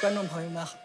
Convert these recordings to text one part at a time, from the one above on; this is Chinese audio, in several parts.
观众朋友们好。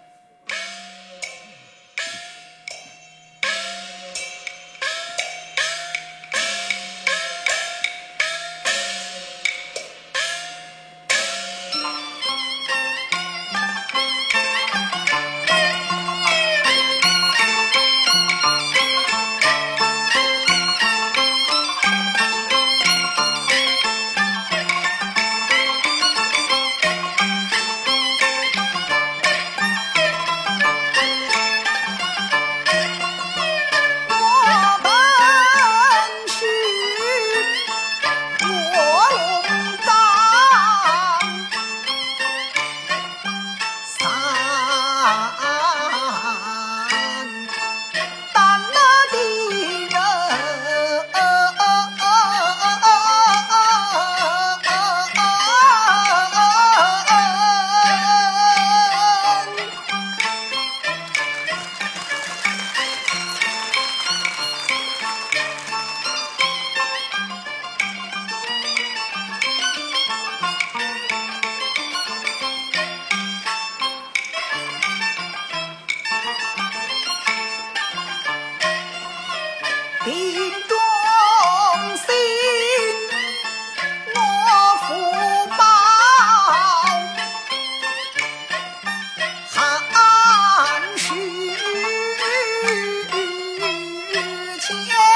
Yeah.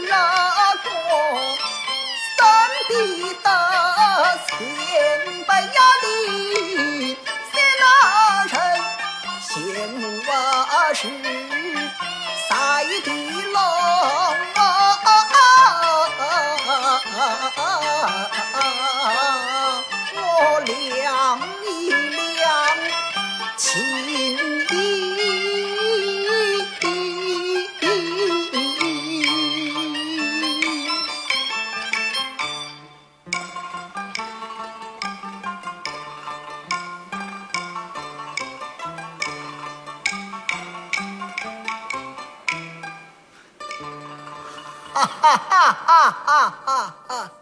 知过三弟的前辈呀的三那人，羡慕我是赛地龙 ha ha ha ha ha ha